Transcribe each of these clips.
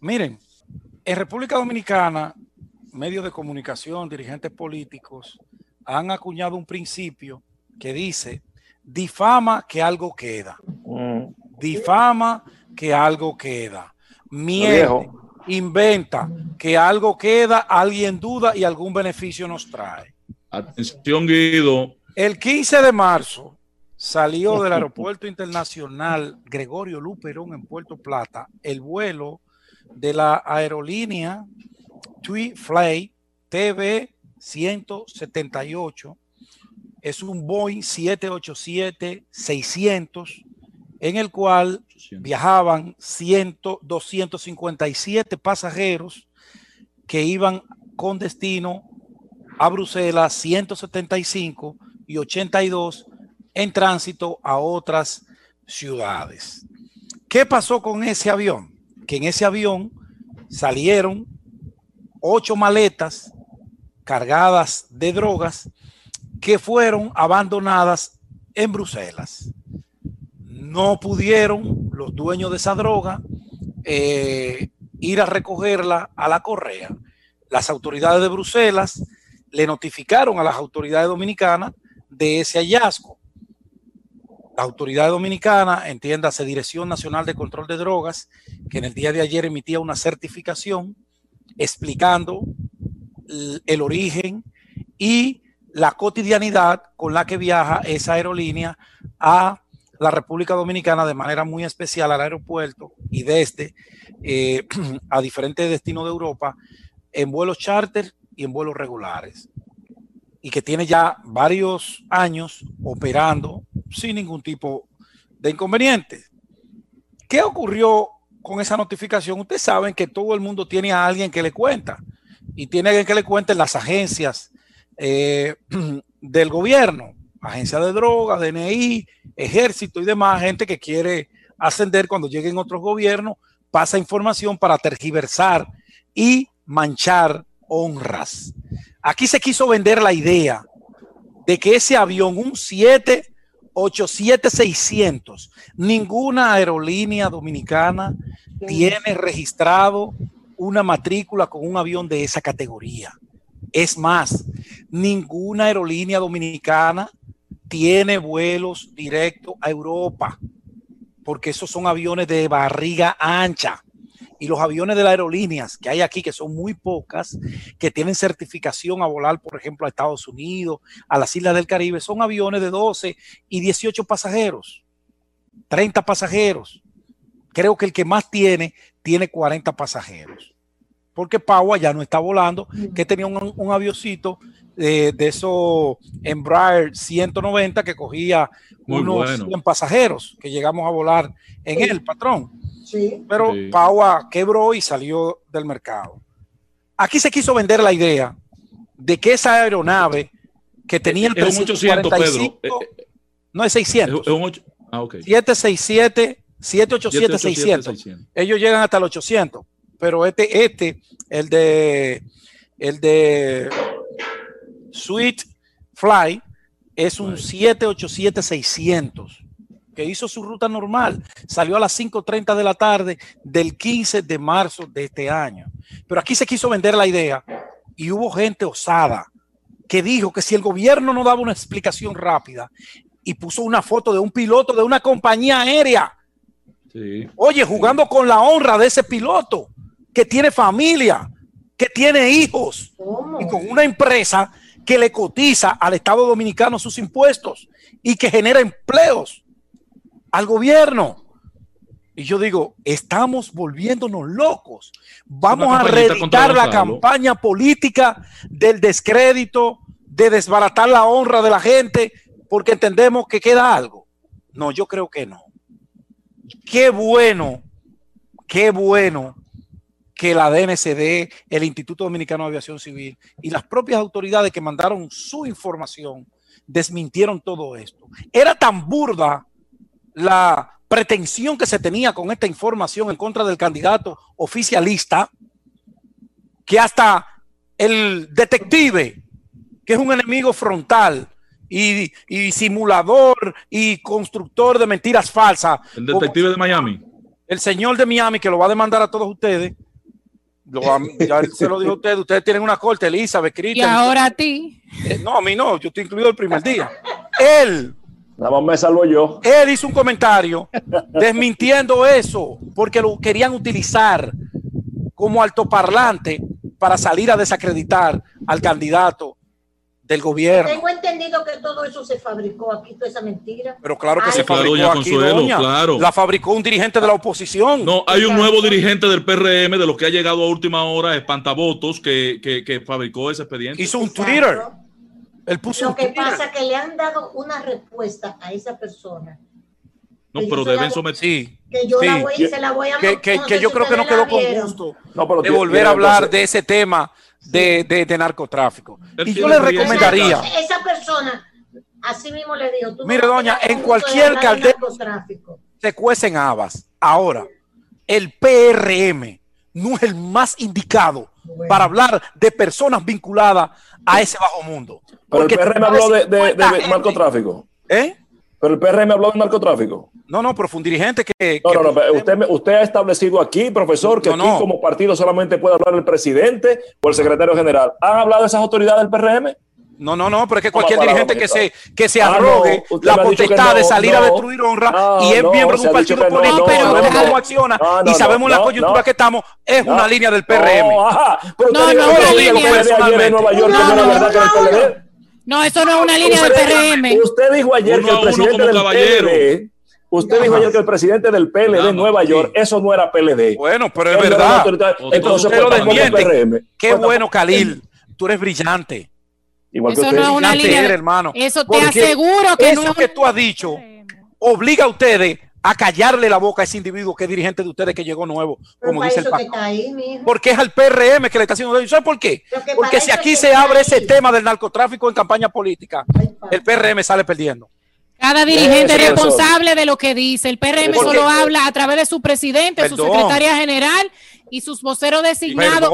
Miren, en República Dominicana, medios de comunicación, dirigentes políticos han acuñado un principio que dice, difama que algo queda. Mm. Difama que algo queda. Miente, inventa que algo queda, alguien duda y algún beneficio nos trae. Atención, Guido. El 15 de marzo salió del Aeropuerto Internacional Gregorio Luperón en Puerto Plata el vuelo de la aerolínea TWI Fly TV 178. Es un Boeing 787-600 en el cual viajaban 100, 257 pasajeros que iban con destino a Bruselas, 175 y 82 en tránsito a otras ciudades. ¿Qué pasó con ese avión? Que en ese avión salieron ocho maletas cargadas de drogas que fueron abandonadas en Bruselas. No pudieron los dueños de esa droga eh, ir a recogerla a la correa. Las autoridades de Bruselas le notificaron a las autoridades dominicanas de ese hallazgo. La autoridad dominicana, entiéndase Dirección Nacional de Control de Drogas, que en el día de ayer emitía una certificación explicando el origen y la cotidianidad con la que viaja esa aerolínea a la República Dominicana de manera muy especial al aeropuerto y desde eh, a diferentes destinos de Europa en vuelos charter y en vuelos regulares. Y que tiene ya varios años operando sin ningún tipo de inconveniente. ¿Qué ocurrió con esa notificación? Ustedes saben que todo el mundo tiene a alguien que le cuenta y tiene a alguien que le cuente las agencias eh, del gobierno, agencia de drogas, DNI, ejército y demás, gente que quiere ascender cuando lleguen otros gobiernos, pasa información para tergiversar y manchar honras. Aquí se quiso vender la idea de que ese avión, un 7 600 Ninguna aerolínea dominicana tiene registrado una matrícula con un avión de esa categoría. Es más, ninguna aerolínea dominicana tiene vuelos directos a Europa, porque esos son aviones de barriga ancha y los aviones de las aerolíneas que hay aquí, que son muy pocas, que tienen certificación a volar, por ejemplo, a Estados Unidos, a las Islas del Caribe, son aviones de 12 y 18 pasajeros, 30 pasajeros. Creo que el que más tiene, tiene 40 pasajeros. Porque Paua ya no está volando, que tenía un, un avioncito de, de esos Embraer 190 que cogía unos 100 pasajeros, que llegamos a volar en él, patrón. Pero Paua quebró y salió del mercado. Aquí se quiso vender la idea de que esa aeronave que tenía el es un 800, Pedro. Eh, eh, no es 600. Es un 8, ah, okay. 767, 787, 600. Ellos llegan hasta el 800. Pero este, este, el de, el de Sweet Fly, es un 787, 600 que hizo su ruta normal. Salió a las 5.30 de la tarde del 15 de marzo de este año. Pero aquí se quiso vender la idea y hubo gente osada que dijo que si el gobierno no daba una explicación rápida y puso una foto de un piloto de una compañía aérea, oye, jugando con la honra de ese piloto que tiene familia, que tiene hijos y con una empresa que le cotiza al Estado Dominicano sus impuestos y que genera empleos al gobierno. Y yo digo, estamos volviéndonos locos. Vamos a reeditar la campaña política del descrédito, de desbaratar la honra de la gente, porque entendemos que queda algo. No, yo creo que no. Qué bueno, qué bueno que la DNCD, el Instituto Dominicano de Aviación Civil y las propias autoridades que mandaron su información desmintieron todo esto. Era tan burda la pretensión que se tenía con esta información en contra del candidato oficialista, que hasta el detective, que es un enemigo frontal y, simulador y constructor de mentiras falsas. El detective de Miami. El señor de Miami, que lo va a demandar a todos ustedes, ya se lo dijo a usted, ustedes tienen una corte, Elizabeth, Cristian. Y ahora a ti. Eh, no, a mí no, yo estoy incluido el primer día. Él. Nada más me salvo yo. Él hizo un comentario desmintiendo eso, porque lo querían utilizar como altoparlante para salir a desacreditar al candidato del gobierno. Tengo entendido que todo eso se fabricó aquí, toda esa mentira. Pero claro que se fabricó aquí, claro. La fabricó un dirigente de la oposición. No, hay un nuevo dirigente del PRM de los que ha llegado a última hora, Espantavotos, que, que, que fabricó ese expediente. Hizo un Twitter. Él puso Lo que pasa es que le han dado una respuesta a esa persona. No, pero deben someter. Que yo la voy, se la voy a Que, que, que yo creo que no quedó con gusto de volver a hablar de ese tema de, de, narcotráfico. y yo le recomendaría. Esa persona, así mismo le digo. Mire, doña, en cualquier caldera se cuecen habas. Ahora, el PRM no es el más indicado para hablar de personas vinculadas a ese bajo mundo. Pero el PRM habló de, de, narcotráfico. ¿Eh? Pero el PRM habló de narcotráfico. No, no, pero fue un dirigente que. No, no, no. Usted, usted ha establecido aquí, profesor, que aquí como partido solamente puede hablar el presidente o el secretario general. ¿Han hablado esas autoridades del PRM? No, no, no, pero es que cualquier dirigente que se, que se ah, arrogue la potestad de salir a destruir honra y es miembro de un partido político, sabemos cómo acciona. Y sabemos la coyuntura que estamos, es una línea del PRM. No, no, no, no, eso no es una línea del PRM. Usted dijo ayer que el presidente del PLD Usted dijo ayer que el presidente del PLD en Nueva York, eso no era PLD. Bueno, pero es verdad. Entonces, usted lo desmiente. Qué bueno, Khalil. Tú eres brillante. Igual eso que usted. no es una línea, hermano. Eso te aseguro que eso que tú has dicho obliga a ustedes a callarle la boca a ese individuo que es dirigente de ustedes que llegó nuevo, como dice el pastor. Porque es al PRM que le está haciendo ¿Sabes por qué? Porque si aquí se abre ese tema del narcotráfico en campaña política, el PRM sale perdiendo. Cada dirigente es responsable de lo que dice. El PRM solo habla a través de su presidente, su secretaria general y sus voceros designados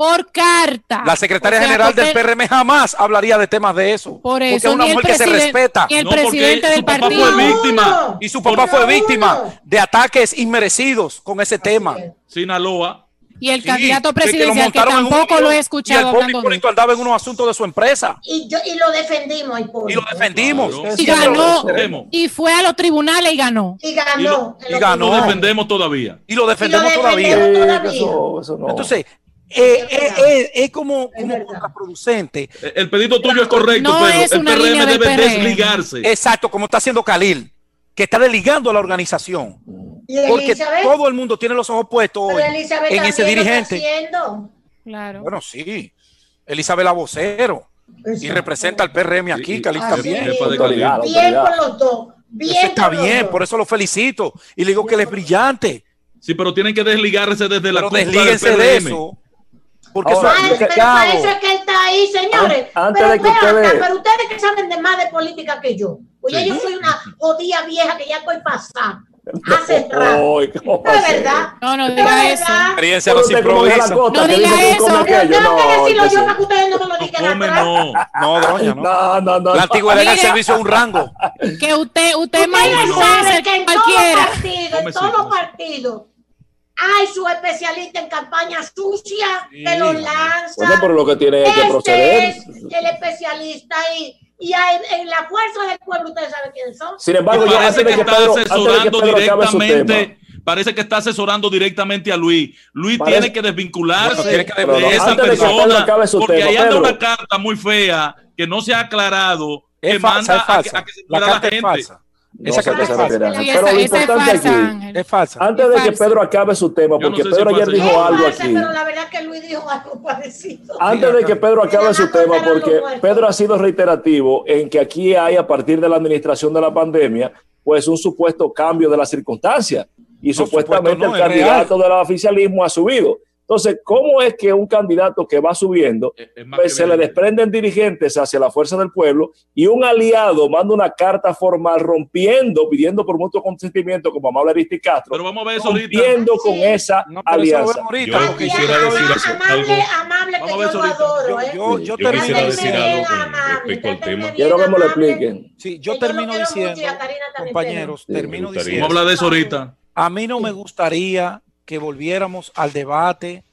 por carta. La secretaria general del PRM jamás hablaría de temas de eso. Por eso, porque es una mujer que se respeta. Y el presidente del partido. Fue víctima, y su papá fue víctima de ataques inmerecidos con ese tema. Sinaloa. Y el candidato presidencial, que, tampoco lo he escuchado. Y el hablando andaba en unos asuntos de su empresa. Y, yo, y lo defendimos. Y lo defendimos. Y ganó. Y fue a los tribunales y ganó. Y ganó. Y lo, defendemos todavía. Y lo defendemos, todavía. Entonces, eh, eh, eh, es como, como contraproducente. El pedido tuyo es correcto, pero el PRM debe desligarse. Exacto, como está haciendo Khalil, que está desligando a la organización. Porque todo el mundo tiene los ojos puestos en ese dirigente. Claro. Bueno, sí. Elizabeth la vocero. Y representa al PRM aquí, Cali también. Bien por los dos. Bien está bien, por eso lo felicito. Y le digo que él es brillante. Sí, pero tienen que desligarse desde la pero de eso. Porque Ahora, eso pero que él está ahí, señores. Antes pero, de que ustedes... pero ustedes que saben de más de política que yo. Oye, yo soy una jodida vieja que ya estoy pasada. Hace rato. No, es verdad. No, no diga eso. Experiencia no se improvisa. No diga eso. Que decirlo yo para que ustedes no me lo digan No, no, doña, no. No, no, La antigüedad del servicio es un rango. Que usted, usted más sabe que en cualquiera. Todo partido, en todo partido hay su especialista en campaña sucia que lo lanza. Bueno, pero lo que tiene este que proceder. Es el especialista y, y en, la fuerza del pueblo, ustedes saben quiénes son. Sin embargo, yo parece que, está asesorando directamente. Parece que está asesorando directamente a Luis. Luis tiene que desvincularse de esa persona. porque ahí anda una carta muy fea que no se ha aclarado que manda a, que, se la, la gente. Falsa. Esa carta es falsa. Pero lo importante aquí es falsa. Antes de que Pedro acabe su tema, porque Pedro ayer dijo algo aquí. Pero la verdad que Luis dijo algo parecido. Antes de que Pedro acabe su tema, porque Pedro ha sido reiterativo en que aquí hay, a partir de la administración de la pandemia, pues un supuesto cambio de las circunstancias. Y supuestamente el candidato del oficialismo ha subido. Entonces, ¿cómo es que un candidato que va subiendo, pues se le desprenden dirigentes hacia la fuerza del pueblo y un aliado manda una carta formal rompiendo, pidiendo por mutuo consentimiento, como amable Aristi Castro, Pero vamos a ver eso rompiendo con esa alianza. yo quisiera decir amable, amable, que yo lo adoro. ¿eh? Yo, yo, termino diciendo respecto al tema. Quiero que me lo expliquen. Sí, yo termino diciendo, compañeros, termino diciendo. Vamos a hablar de eso ahorita. A mí no me gustaría que volviéramos al debate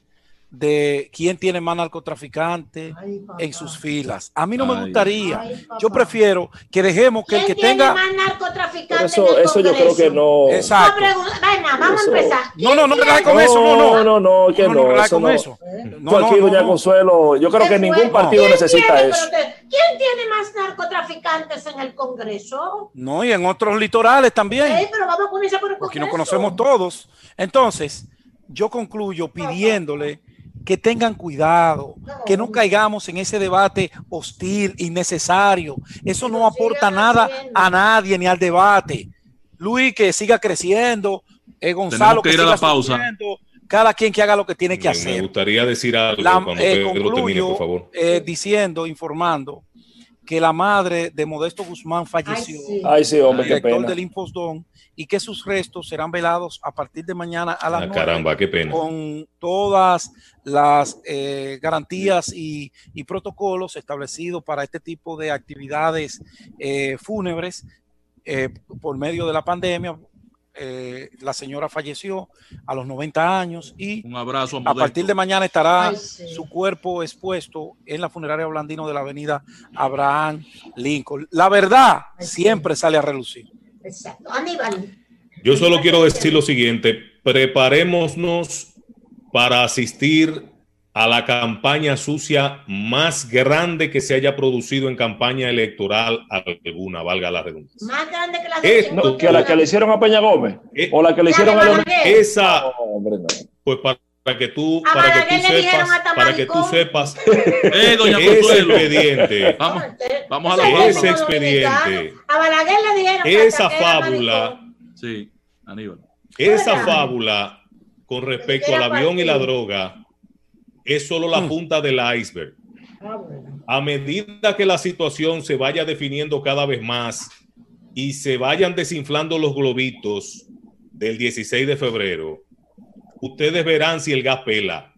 de quién tiene más narcotraficantes en sus filas. A mí no me gustaría. yo prefiero que dejemos que el que tenga más narcotraficantes. Eso, eso yo creo que no. Exacto. No, vamos a empezar. No, no, no me con eso. No, no, no, no, que no. no, no, con eso. Tú aquí, doña Consuelo, yo creo que ningún partido necesita eso. ¿Quién tiene más narcotraficantes en el Congreso? No, y en otros litorales también. Sí, pero vamos a por el Congreso. Porque no conocemos todos. Entonces, yo concluyo pidiéndole que tengan cuidado, que no caigamos en ese debate hostil, innecesario. Eso no aporta nada a nadie ni al debate. Luis, que siga creciendo, eh, Gonzalo, que, siga pausa. Cada quien que haga lo que tiene que hacer. Me gustaría decir algo cuando eh, concluyo, por favor. Eh, diciendo, informando que la madre de Modesto Guzmán falleció. Ay, sí, hombre, director del Infosdón y que sus restos serán velados a partir de mañana a las ah, caramba, qué pena. con todas las eh, garantías y, protocolos establecidos para este tipo de actividades eh, fúnebres eh, por medio de la pandemia. La señora falleció a los 90 años y Un abrazo a, partir de mañana estará su cuerpo expuesto en la funeraria Blandino de la avenida Abraham Lincoln. La verdad siempre sale a relucir. Exacto. Aníbal. Yo solo quiero decir lo siguiente, preparémonos para asistir a la campaña sucia más grande que se haya producido en campaña electoral alguna, valga la redundancia. Más grande que la de Esto, que la que le hicieron a Peña Gómez eh, o la que le hicieron a Esa, no, hombre, no. pues para que tú, para que tú sepas, para que tú sepas, eh, doña ese expediente, vamos, vamos a la ese expediente, a Balaguer le dijeron esa fábula, sí, Aníbal, esa fábula con respecto al avión y la droga es solo la hmm. punta del iceberg. Ah, a medida que la situación se vaya definiendo cada vez más y se vayan desinflando los globitos del 16 de febrero, ustedes verán si el gas pela.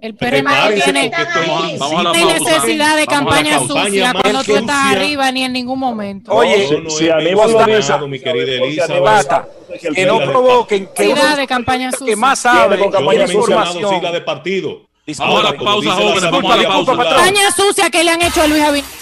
El PRM tiene, necesidad de campaña, sucia cuando tú estás arriba ni en ningún momento. Oye, si Aníbal lo dice, mi querida Elisa, que no provoquen que, de campaña sucia. que más sabe con campaña información. sigla de partido. Ahora pausa, jóvenes, vamos a la pausa. Campaña sucia que le han hecho a Luis Abinader.